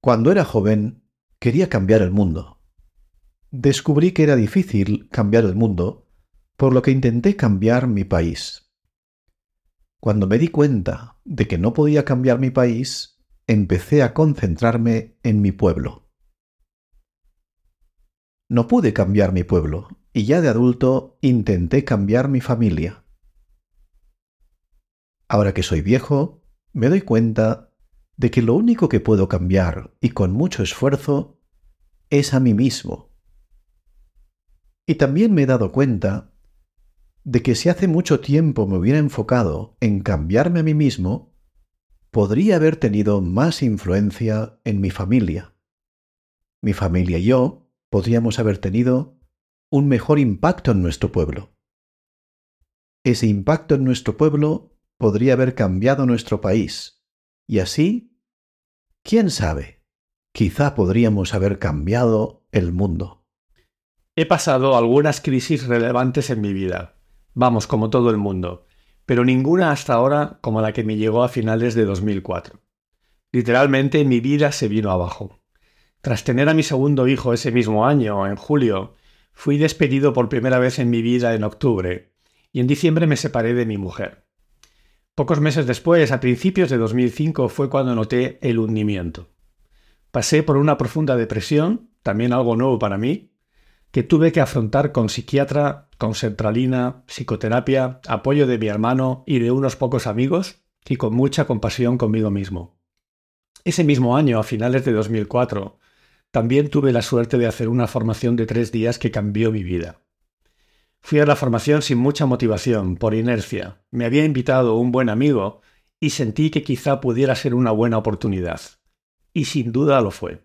Cuando era joven, quería cambiar el mundo. Descubrí que era difícil cambiar el mundo, por lo que intenté cambiar mi país. Cuando me di cuenta de que no podía cambiar mi país, empecé a concentrarme en mi pueblo. No pude cambiar mi pueblo, y ya de adulto intenté cambiar mi familia. Ahora que soy viejo, me doy cuenta de que lo único que puedo cambiar, y con mucho esfuerzo, es a mí mismo. Y también me he dado cuenta de que si hace mucho tiempo me hubiera enfocado en cambiarme a mí mismo, podría haber tenido más influencia en mi familia. Mi familia y yo podríamos haber tenido un mejor impacto en nuestro pueblo. Ese impacto en nuestro pueblo podría haber cambiado nuestro país. Y así, quién sabe, quizá podríamos haber cambiado el mundo. He pasado algunas crisis relevantes en mi vida, vamos, como todo el mundo, pero ninguna hasta ahora como la que me llegó a finales de 2004. Literalmente mi vida se vino abajo. Tras tener a mi segundo hijo ese mismo año, en julio, fui despedido por primera vez en mi vida en octubre, y en diciembre me separé de mi mujer. Pocos meses después, a principios de 2005, fue cuando noté el hundimiento. Pasé por una profunda depresión, también algo nuevo para mí, que tuve que afrontar con psiquiatra, con centralina, psicoterapia, apoyo de mi hermano y de unos pocos amigos, y con mucha compasión conmigo mismo. Ese mismo año, a finales de 2004, también tuve la suerte de hacer una formación de tres días que cambió mi vida. Fui a la formación sin mucha motivación, por inercia. Me había invitado un buen amigo y sentí que quizá pudiera ser una buena oportunidad. Y sin duda lo fue.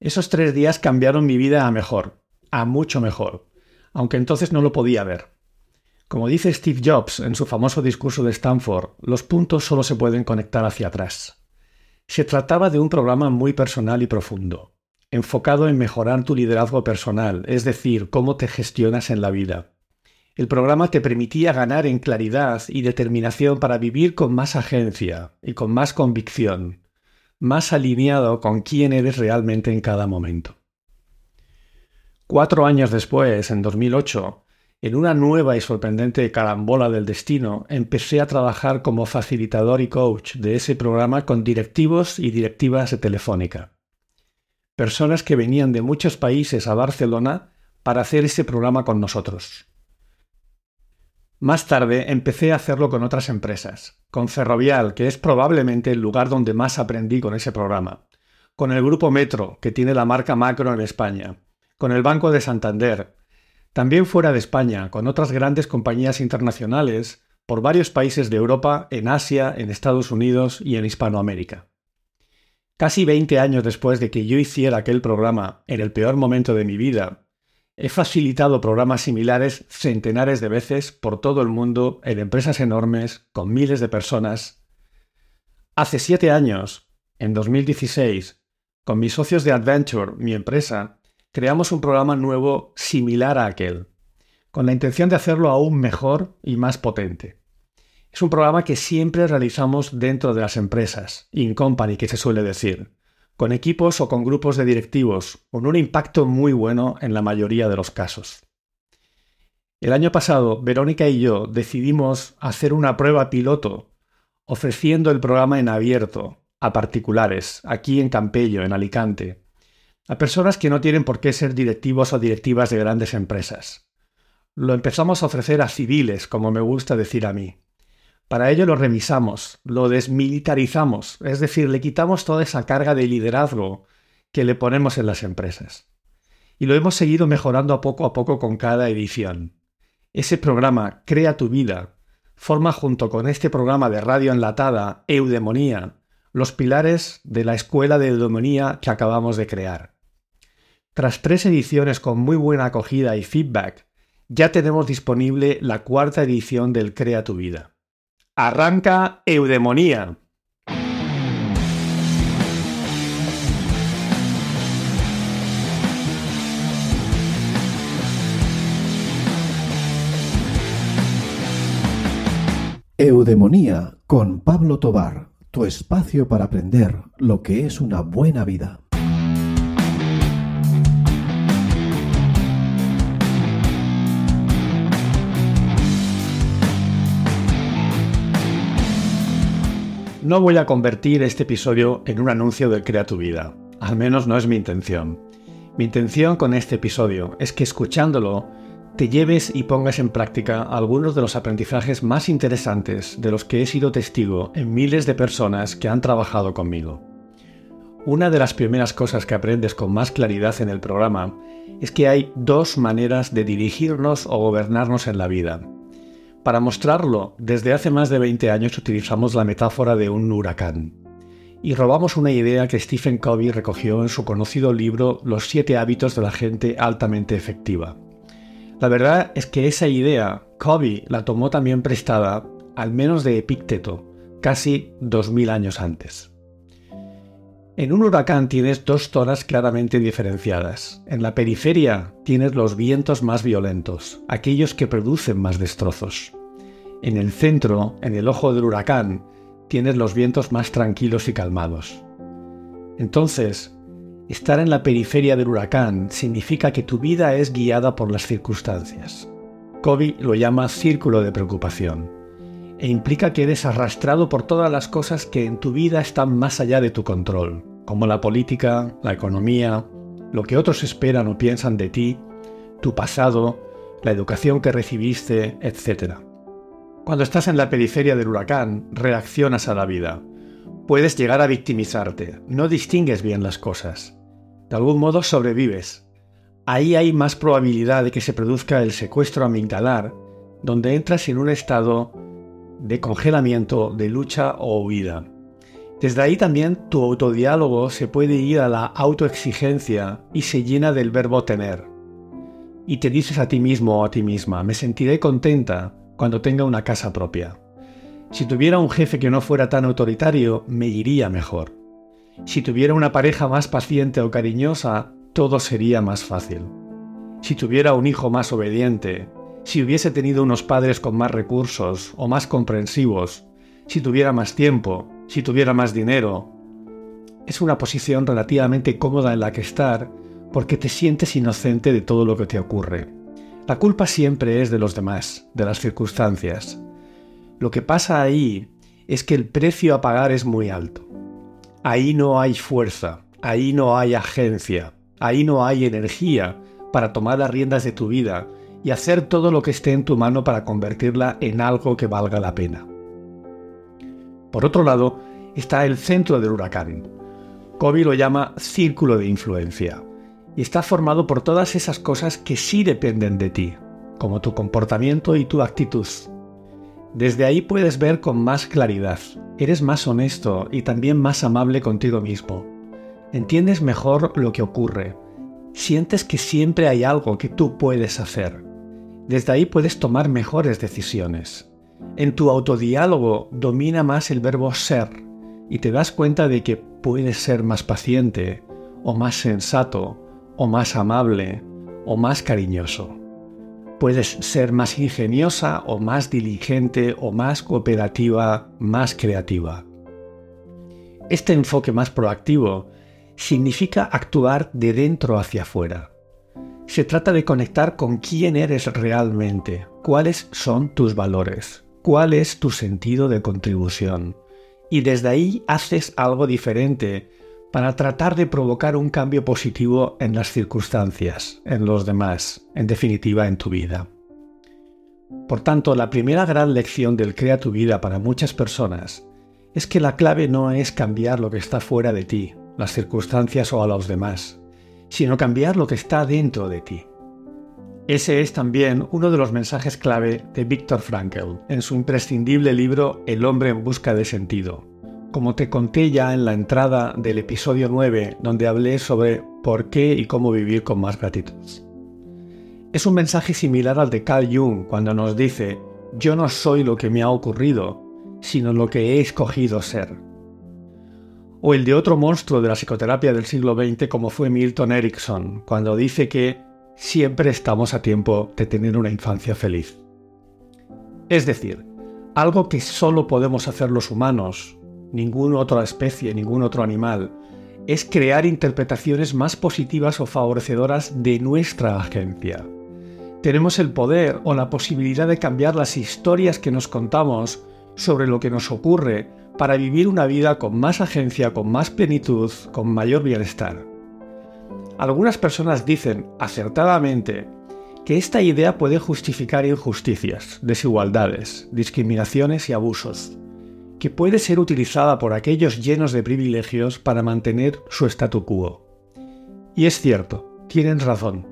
Esos tres días cambiaron mi vida a mejor, a mucho mejor, aunque entonces no lo podía ver. Como dice Steve Jobs en su famoso discurso de Stanford, los puntos solo se pueden conectar hacia atrás. Se trataba de un programa muy personal y profundo enfocado en mejorar tu liderazgo personal, es decir, cómo te gestionas en la vida. El programa te permitía ganar en claridad y determinación para vivir con más agencia y con más convicción, más alineado con quién eres realmente en cada momento. Cuatro años después, en 2008, en una nueva y sorprendente carambola del destino, empecé a trabajar como facilitador y coach de ese programa con directivos y directivas de Telefónica personas que venían de muchos países a Barcelona para hacer ese programa con nosotros. Más tarde empecé a hacerlo con otras empresas, con Ferrovial, que es probablemente el lugar donde más aprendí con ese programa, con el Grupo Metro, que tiene la marca Macro en España, con el Banco de Santander, también fuera de España, con otras grandes compañías internacionales, por varios países de Europa, en Asia, en Estados Unidos y en Hispanoamérica. Casi 20 años después de que yo hiciera aquel programa en el peor momento de mi vida, he facilitado programas similares centenares de veces por todo el mundo en empresas enormes con miles de personas. Hace siete años, en 2016, con mis socios de Adventure, mi empresa, creamos un programa nuevo similar a aquel, con la intención de hacerlo aún mejor y más potente. Es un programa que siempre realizamos dentro de las empresas, in company que se suele decir, con equipos o con grupos de directivos, con un impacto muy bueno en la mayoría de los casos. El año pasado, Verónica y yo decidimos hacer una prueba piloto, ofreciendo el programa en abierto a particulares, aquí en Campello, en Alicante, a personas que no tienen por qué ser directivos o directivas de grandes empresas. Lo empezamos a ofrecer a civiles, como me gusta decir a mí. Para ello lo revisamos, lo desmilitarizamos, es decir, le quitamos toda esa carga de liderazgo que le ponemos en las empresas. Y lo hemos seguido mejorando a poco a poco con cada edición. Ese programa Crea tu vida forma junto con este programa de radio enlatada Eudemonía los pilares de la escuela de eudemonía que acabamos de crear. Tras tres ediciones con muy buena acogida y feedback, ya tenemos disponible la cuarta edición del Crea tu vida. Arranca Eudemonía. Eudemonía con Pablo Tobar, tu espacio para aprender lo que es una buena vida. No voy a convertir este episodio en un anuncio del Crea tu vida. Al menos no es mi intención. Mi intención con este episodio es que escuchándolo te lleves y pongas en práctica algunos de los aprendizajes más interesantes de los que he sido testigo en miles de personas que han trabajado conmigo. Una de las primeras cosas que aprendes con más claridad en el programa es que hay dos maneras de dirigirnos o gobernarnos en la vida, para mostrarlo, desde hace más de 20 años utilizamos la metáfora de un huracán. Y robamos una idea que Stephen Covey recogió en su conocido libro Los siete hábitos de la gente altamente efectiva. La verdad es que esa idea Covey la tomó también prestada, al menos de Epicteto, casi 2000 años antes. En un huracán tienes dos zonas claramente diferenciadas. En la periferia tienes los vientos más violentos, aquellos que producen más destrozos. En el centro, en el ojo del huracán, tienes los vientos más tranquilos y calmados. Entonces, estar en la periferia del huracán significa que tu vida es guiada por las circunstancias. Kobe lo llama círculo de preocupación e implica que eres arrastrado por todas las cosas que en tu vida están más allá de tu control, como la política, la economía, lo que otros esperan o piensan de ti, tu pasado, la educación que recibiste, etc. Cuando estás en la periferia del huracán, reaccionas a la vida. Puedes llegar a victimizarte, no distingues bien las cosas. De algún modo sobrevives. Ahí hay más probabilidad de que se produzca el secuestro amigdalar, donde entras en un estado de congelamiento, de lucha o huida. Desde ahí también tu autodiálogo se puede ir a la autoexigencia y se llena del verbo tener. Y te dices a ti mismo o a ti misma, me sentiré contenta cuando tenga una casa propia. Si tuviera un jefe que no fuera tan autoritario, me iría mejor. Si tuviera una pareja más paciente o cariñosa, todo sería más fácil. Si tuviera un hijo más obediente, si hubiese tenido unos padres con más recursos o más comprensivos, si tuviera más tiempo, si tuviera más dinero. Es una posición relativamente cómoda en la que estar porque te sientes inocente de todo lo que te ocurre. La culpa siempre es de los demás, de las circunstancias. Lo que pasa ahí es que el precio a pagar es muy alto. Ahí no hay fuerza, ahí no hay agencia, ahí no hay energía para tomar las riendas de tu vida y hacer todo lo que esté en tu mano para convertirla en algo que valga la pena. Por otro lado, está el centro del huracán. Kobe lo llama círculo de influencia y está formado por todas esas cosas que sí dependen de ti, como tu comportamiento y tu actitud. Desde ahí puedes ver con más claridad, eres más honesto y también más amable contigo mismo. Entiendes mejor lo que ocurre, sientes que siempre hay algo que tú puedes hacer desde ahí puedes tomar mejores decisiones. En tu autodiálogo domina más el verbo ser y te das cuenta de que puedes ser más paciente, o más sensato, o más amable, o más cariñoso. Puedes ser más ingeniosa o más diligente o más cooperativa, más creativa. Este enfoque más proactivo significa actuar de dentro hacia afuera se trata de conectar con quién eres realmente, cuáles son tus valores, cuál es tu sentido de contribución. Y desde ahí haces algo diferente para tratar de provocar un cambio positivo en las circunstancias, en los demás, en definitiva en tu vida. Por tanto, la primera gran lección del Crea tu vida para muchas personas es que la clave no es cambiar lo que está fuera de ti, las circunstancias o a los demás, sino cambiar lo que está dentro de ti. Ese es también uno de los mensajes clave de Viktor Frankl en su imprescindible libro El hombre en busca de sentido, como te conté ya en la entrada del episodio 9, donde hablé sobre por qué y cómo vivir con más gratitud. Es un mensaje similar al de Carl Jung cuando nos dice, yo no soy lo que me ha ocurrido, sino lo que he escogido ser o el de otro monstruo de la psicoterapia del siglo XX como fue Milton Erickson, cuando dice que siempre estamos a tiempo de tener una infancia feliz. Es decir, algo que solo podemos hacer los humanos, ninguna otra especie, ningún otro animal, es crear interpretaciones más positivas o favorecedoras de nuestra agencia. Tenemos el poder o la posibilidad de cambiar las historias que nos contamos sobre lo que nos ocurre para vivir una vida con más agencia, con más plenitud, con mayor bienestar. Algunas personas dicen, acertadamente, que esta idea puede justificar injusticias, desigualdades, discriminaciones y abusos, que puede ser utilizada por aquellos llenos de privilegios para mantener su statu quo. Y es cierto, tienen razón.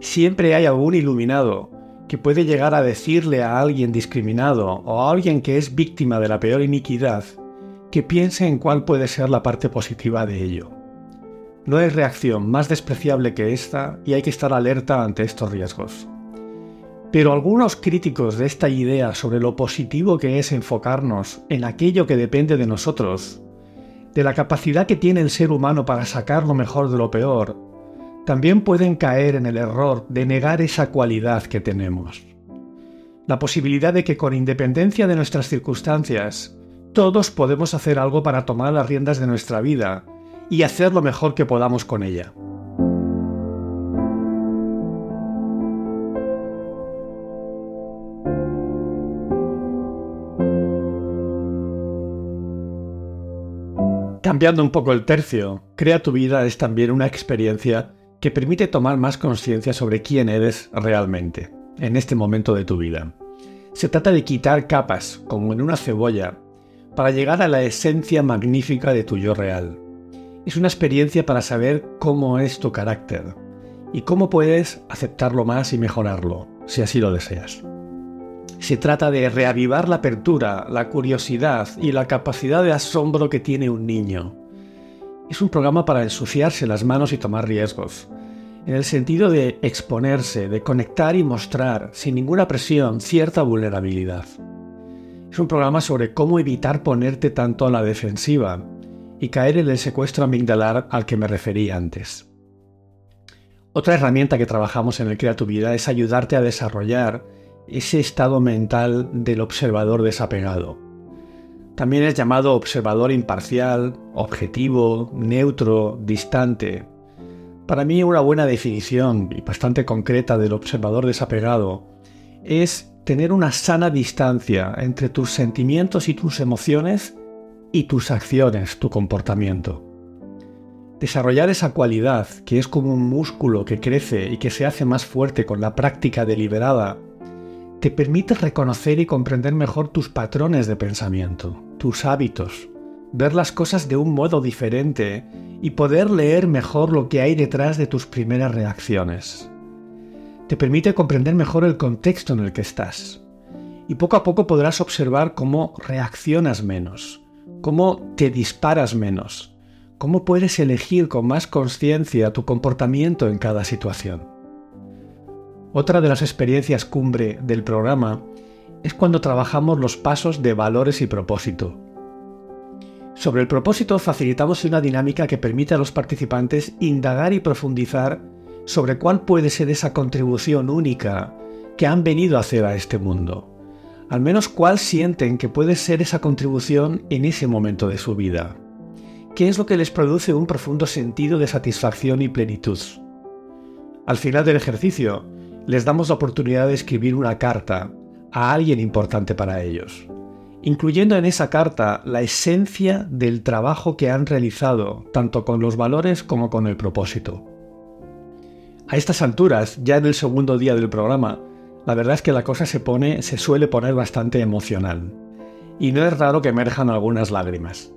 Siempre hay algún iluminado que puede llegar a decirle a alguien discriminado o a alguien que es víctima de la peor iniquidad que piense en cuál puede ser la parte positiva de ello. No hay reacción más despreciable que esta y hay que estar alerta ante estos riesgos. Pero algunos críticos de esta idea sobre lo positivo que es enfocarnos en aquello que depende de nosotros, de la capacidad que tiene el ser humano para sacar lo mejor de lo peor, también pueden caer en el error de negar esa cualidad que tenemos. La posibilidad de que con independencia de nuestras circunstancias, todos podemos hacer algo para tomar las riendas de nuestra vida y hacer lo mejor que podamos con ella. Cambiando un poco el tercio, Crea tu vida es también una experiencia que permite tomar más conciencia sobre quién eres realmente en este momento de tu vida. Se trata de quitar capas, como en una cebolla, para llegar a la esencia magnífica de tu yo real, es una experiencia para saber cómo es tu carácter y cómo puedes aceptarlo más y mejorarlo, si así lo deseas. Se trata de reavivar la apertura, la curiosidad y la capacidad de asombro que tiene un niño. Es un programa para ensuciarse las manos y tomar riesgos, en el sentido de exponerse, de conectar y mostrar, sin ninguna presión, cierta vulnerabilidad. Es un programa sobre cómo evitar ponerte tanto a la defensiva y caer en el secuestro amigdalar al que me referí antes. Otra herramienta que trabajamos en el Crea tu Vida es ayudarte a desarrollar ese estado mental del observador desapegado. También es llamado observador imparcial, objetivo, neutro, distante. Para mí una buena definición y bastante concreta del observador desapegado es tener una sana distancia entre tus sentimientos y tus emociones y tus acciones, tu comportamiento. Desarrollar esa cualidad, que es como un músculo que crece y que se hace más fuerte con la práctica deliberada, te permite reconocer y comprender mejor tus patrones de pensamiento, tus hábitos, ver las cosas de un modo diferente y poder leer mejor lo que hay detrás de tus primeras reacciones. Te permite comprender mejor el contexto en el que estás. Y poco a poco podrás observar cómo reaccionas menos, cómo te disparas menos, cómo puedes elegir con más conciencia tu comportamiento en cada situación. Otra de las experiencias cumbre del programa es cuando trabajamos los pasos de valores y propósito. Sobre el propósito facilitamos una dinámica que permite a los participantes indagar y profundizar sobre cuál puede ser esa contribución única que han venido a hacer a este mundo al menos cuál sienten que puede ser esa contribución en ese momento de su vida. ¿Qué es lo que les produce un profundo sentido de satisfacción y plenitud? Al final del ejercicio, les damos la oportunidad de escribir una carta a alguien importante para ellos, incluyendo en esa carta la esencia del trabajo que han realizado, tanto con los valores como con el propósito. A estas alturas, ya en el segundo día del programa, la verdad es que la cosa se pone, se suele poner bastante emocional. Y no es raro que emerjan algunas lágrimas.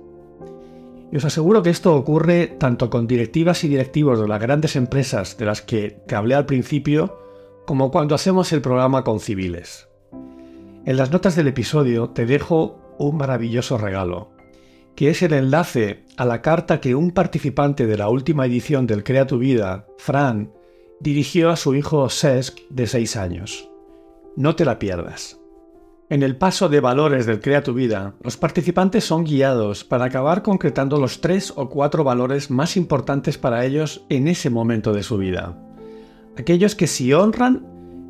Y os aseguro que esto ocurre tanto con directivas y directivos de las grandes empresas de las que te hablé al principio, como cuando hacemos el programa con civiles. En las notas del episodio te dejo un maravilloso regalo, que es el enlace a la carta que un participante de la última edición del Crea tu Vida, Fran, dirigió a su hijo Sesk de 6 años. No te la pierdas. En el paso de valores del Crea tu vida, los participantes son guiados para acabar concretando los tres o cuatro valores más importantes para ellos en ese momento de su vida. Aquellos que si honran,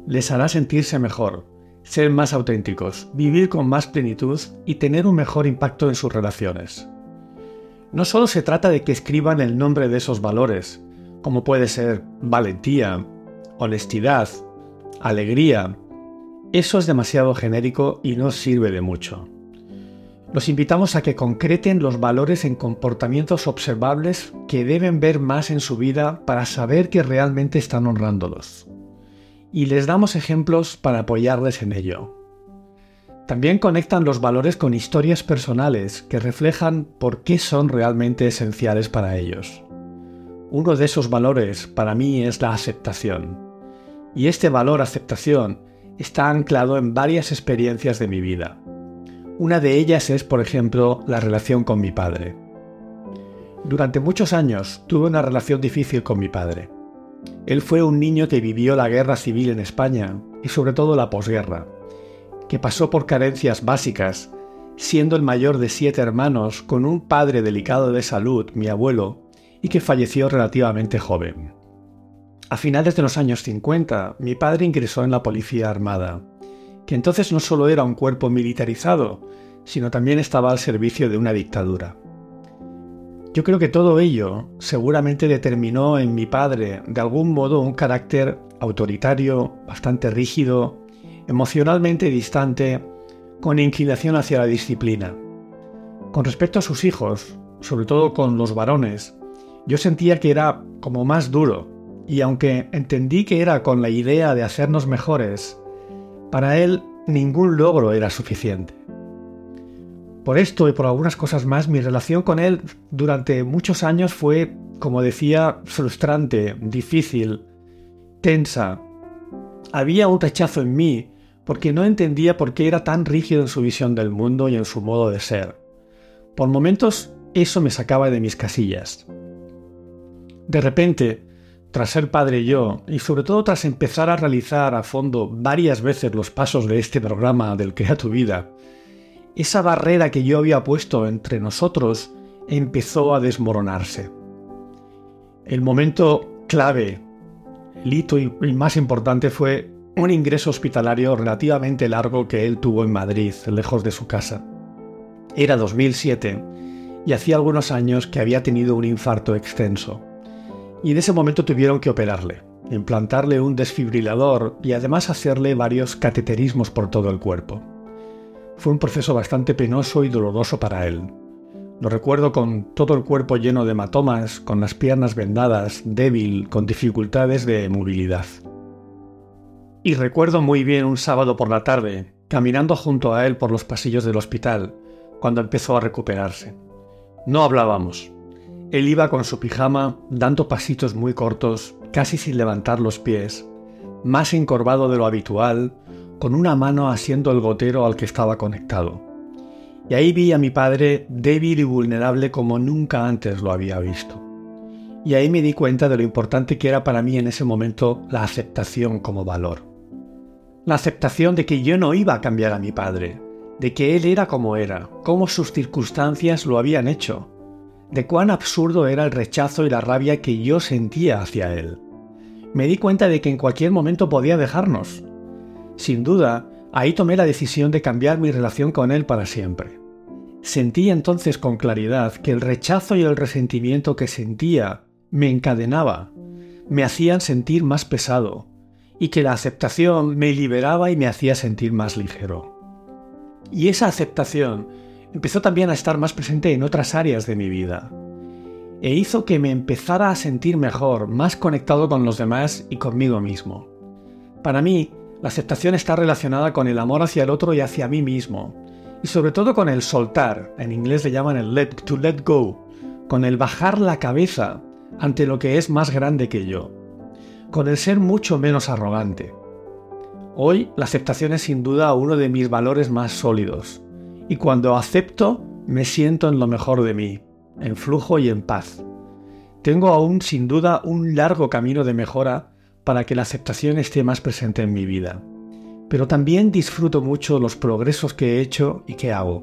les hará sentirse mejor, ser más auténticos, vivir con más plenitud y tener un mejor impacto en sus relaciones. No solo se trata de que escriban el nombre de esos valores, como puede ser valentía, honestidad, alegría. Eso es demasiado genérico y no sirve de mucho. Los invitamos a que concreten los valores en comportamientos observables que deben ver más en su vida para saber que realmente están honrándolos. Y les damos ejemplos para apoyarles en ello. También conectan los valores con historias personales que reflejan por qué son realmente esenciales para ellos. Uno de esos valores para mí es la aceptación. Y este valor aceptación está anclado en varias experiencias de mi vida una de ellas es, por ejemplo, la relación con mi padre. Durante muchos años tuve una relación difícil con mi padre. Él fue un niño que vivió la guerra civil en España y sobre todo la posguerra, que pasó por carencias básicas, siendo el mayor de siete hermanos con un padre delicado de salud, mi abuelo, y que falleció relativamente joven. A finales de los años 50, mi padre ingresó en la Policía Armada que entonces no solo era un cuerpo militarizado, sino también estaba al servicio de una dictadura. Yo creo que todo ello seguramente determinó en mi padre de algún modo un carácter autoritario, bastante rígido, emocionalmente distante, con inclinación hacia la disciplina. Con respecto a sus hijos, sobre todo con los varones, yo sentía que era como más duro, y aunque entendí que era con la idea de hacernos mejores, para él ningún logro era suficiente. Por esto y por algunas cosas más, mi relación con él durante muchos años fue, como decía, frustrante, difícil, tensa. Había un rechazo en mí porque no entendía por qué era tan rígido en su visión del mundo y en su modo de ser. Por momentos eso me sacaba de mis casillas. De repente, tras ser padre yo, y sobre todo tras empezar a realizar a fondo varias veces los pasos de este programa del Crea tu vida, esa barrera que yo había puesto entre nosotros empezó a desmoronarse. El momento clave, el hito y más importante fue un ingreso hospitalario relativamente largo que él tuvo en Madrid, lejos de su casa. Era 2007 y hacía algunos años que había tenido un infarto extenso y en ese momento tuvieron que operarle, implantarle un desfibrilador y además hacerle varios cateterismos por todo el cuerpo. Fue un proceso bastante penoso y doloroso para él. Lo recuerdo con todo el cuerpo lleno de hematomas, con las piernas vendadas, débil, con dificultades de movilidad. Y recuerdo muy bien un sábado por la tarde, caminando junto a él por los pasillos del hospital, cuando empezó a recuperarse. No hablábamos, él iba con su pijama, dando pasitos muy cortos, casi sin levantar los pies, más encorvado de lo habitual, con una mano asiendo el gotero al que estaba conectado. Y ahí vi a mi padre débil y vulnerable como nunca antes lo había visto. Y ahí me di cuenta de lo importante que era para mí en ese momento la aceptación como valor. La aceptación de que yo no iba a cambiar a mi padre, de que él era como era, como sus circunstancias lo habían hecho, de cuán absurdo era el rechazo y la rabia que yo sentía hacia él. Me di cuenta de que en cualquier momento podía dejarnos. Sin duda, ahí tomé la decisión de cambiar mi relación con él para siempre. Sentí entonces con claridad que el rechazo y el resentimiento que sentía me encadenaba, me hacían sentir más pesado, y que la aceptación me liberaba y me hacía sentir más ligero. Y esa aceptación empezó también a estar más presente en otras áreas de mi vida. E hizo que me empezara a sentir mejor, más conectado con los demás y conmigo mismo. Para mí, la aceptación está relacionada con el amor hacia el otro y hacia mí mismo. Y sobre todo con el soltar, en inglés le llaman el let, to let go, con el bajar la cabeza ante lo que es más grande que yo, con el ser mucho menos arrogante. Hoy la aceptación es sin duda uno de mis valores más sólidos, y cuando acepto me siento en lo mejor de mí, en flujo y en paz. Tengo aún sin duda un largo camino de mejora para que la aceptación esté más presente en mi vida, pero también disfruto mucho los progresos que he hecho y que hago.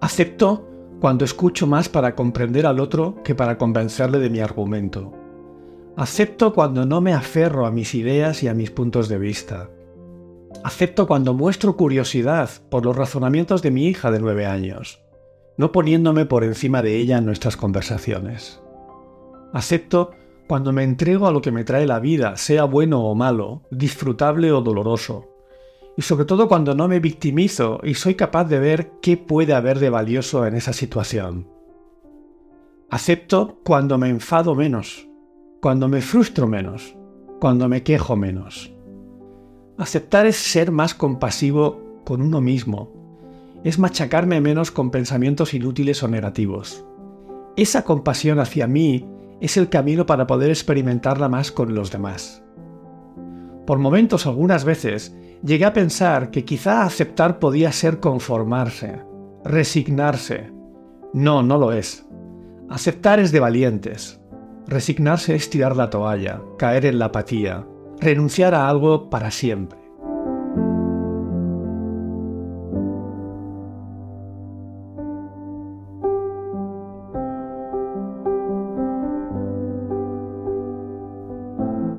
Acepto cuando escucho más para comprender al otro que para convencerle de mi argumento. Acepto cuando no me aferro a mis ideas y a mis puntos de vista. Acepto cuando muestro curiosidad por los razonamientos de mi hija de nueve años, no poniéndome por encima de ella en nuestras conversaciones. Acepto cuando me entrego a lo que me trae la vida, sea bueno o malo, disfrutable o doloroso. Y sobre todo cuando no me victimizo y soy capaz de ver qué puede haber de valioso en esa situación. Acepto cuando me enfado menos, cuando me frustro menos, cuando me quejo menos. Aceptar es ser más compasivo con uno mismo, es machacarme menos con pensamientos inútiles o negativos. Esa compasión hacia mí es el camino para poder experimentarla más con los demás. Por momentos, algunas veces, llegué a pensar que quizá aceptar podía ser conformarse, resignarse. No, no lo es. Aceptar es de valientes. Resignarse es tirar la toalla, caer en la apatía, renunciar a algo para siempre.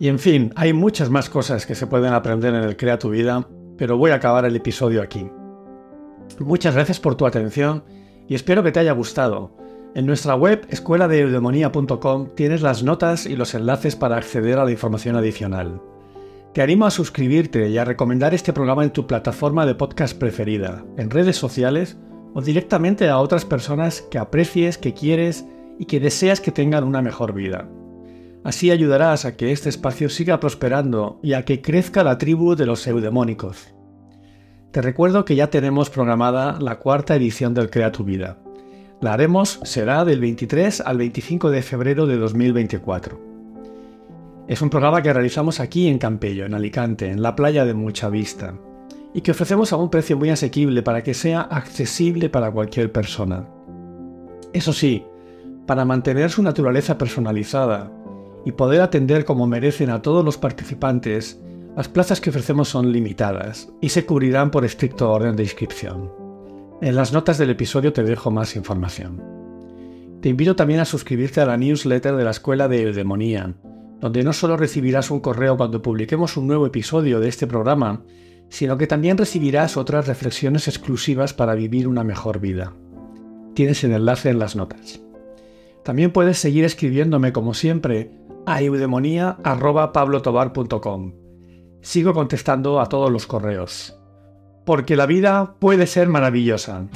Y en fin, hay muchas más cosas que se pueden aprender en el Crea tu vida, pero voy a acabar el episodio aquí. Muchas gracias por tu atención y espero que te haya gustado. En nuestra web escueladeeudemonía.com tienes las notas y los enlaces para acceder a la información adicional. Te animo a suscribirte y a recomendar este programa en tu plataforma de podcast preferida, en redes sociales o directamente a otras personas que aprecies, que quieres y que deseas que tengan una mejor vida. Así ayudarás a que este espacio siga prosperando y a que crezca la tribu de los eudemónicos. Te recuerdo que ya tenemos programada la cuarta edición del Crea tu Vida. La haremos será del 23 al 25 de febrero de 2024. Es un programa que realizamos aquí en Campello, en Alicante, en la playa de Mucha Vista, y que ofrecemos a un precio muy asequible para que sea accesible para cualquier persona. Eso sí, para mantener su naturaleza personalizada, y poder atender como merecen a todos los participantes, las plazas que ofrecemos son limitadas y se cubrirán por estricto orden de inscripción. En las notas del episodio te dejo más información. Te invito también a suscribirte a la newsletter de la Escuela de Eudemonía, donde no solo recibirás un correo cuando publiquemos un nuevo episodio de este programa, sino que también recibirás otras reflexiones exclusivas para vivir una mejor vida. Tienes el enlace en las notas. También puedes seguir escribiéndome como siempre a eudemonía.pablotobar.com. Sigo contestando a todos los correos. Porque la vida puede ser maravillosa.